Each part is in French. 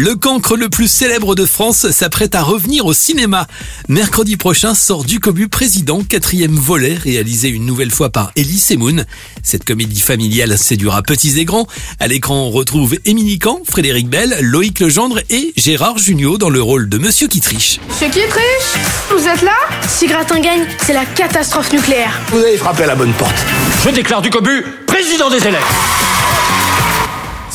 Le cancre le plus célèbre de France s'apprête à revenir au cinéma. Mercredi prochain sort Du Cobu Président, quatrième volet, réalisé une nouvelle fois par Elie Semoun. Cette comédie familiale séduira petits et grands. À l'écran, on retrouve Émilie Camp, Frédéric Bell, Loïc Legendre et Gérard Jugnot dans le rôle de Monsieur qui triche. Monsieur qui triche Vous êtes là Si Gratin gagne, c'est la catastrophe nucléaire. Vous avez frappé à la bonne porte. Je déclare du Cobu président des élèves.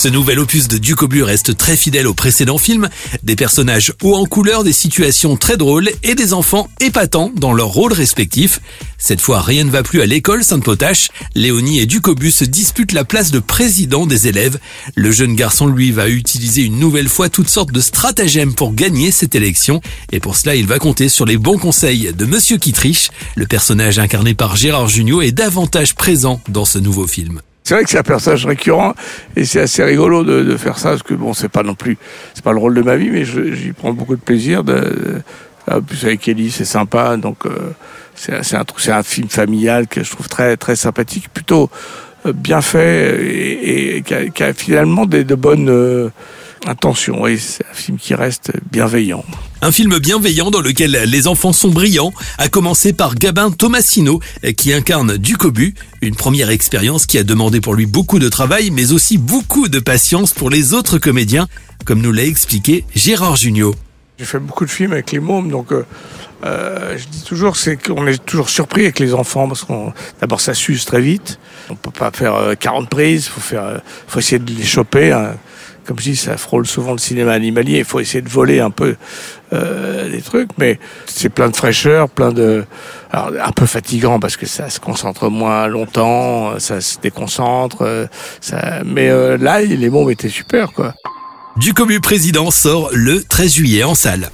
Ce nouvel opus de Ducobu reste très fidèle au précédent film, des personnages hauts en couleur, des situations très drôles et des enfants épatants dans leurs rôles respectifs. Cette fois, rien ne va plus à l'école Sainte-Potache. Léonie et Ducobu se disputent la place de président des élèves. Le jeune garçon, lui, va utiliser une nouvelle fois toutes sortes de stratagèmes pour gagner cette élection. Et pour cela, il va compter sur les bons conseils de Monsieur triche. Le personnage incarné par Gérard Jugnot est davantage présent dans ce nouveau film. C'est vrai que c'est un personnage récurrent et c'est assez rigolo de, de, faire ça parce que bon, c'est pas non plus, c'est pas le rôle de ma vie, mais j'y prends beaucoup de plaisir. De, en plus avec Ellie, c'est sympa, donc euh, c'est un un film familial que je trouve très très sympathique, plutôt euh, bien fait et, et qui, a, a, finalement des, de bonnes euh, intentions. Oui, c'est un film qui reste bienveillant. Un film bienveillant dans lequel les enfants sont brillants, à commencer par Gabin Tomasino, qui incarne Ducobu, une première expérience qui a demandé pour lui beaucoup de travail, mais aussi beaucoup de patience pour les autres comédiens, comme nous l'a expliqué Gérard Jugnot. J'ai fait beaucoup de films avec les mômes, donc euh, euh, je dis toujours c'est qu'on est toujours surpris avec les enfants parce qu'on d'abord ça s'use très vite. On peut pas faire euh, 40 prises, faut faire, euh, faut essayer de les choper. Hein. Comme je dis, ça frôle souvent le cinéma animalier. Il faut essayer de voler un peu euh, des trucs, mais c'est plein de fraîcheur, plein de, alors un peu fatigant parce que ça se concentre moins longtemps, ça se déconcentre. euh, Ça, mais euh, là, les mômes étaient super, quoi. Du Cobu Président sort le 13 juillet en salle.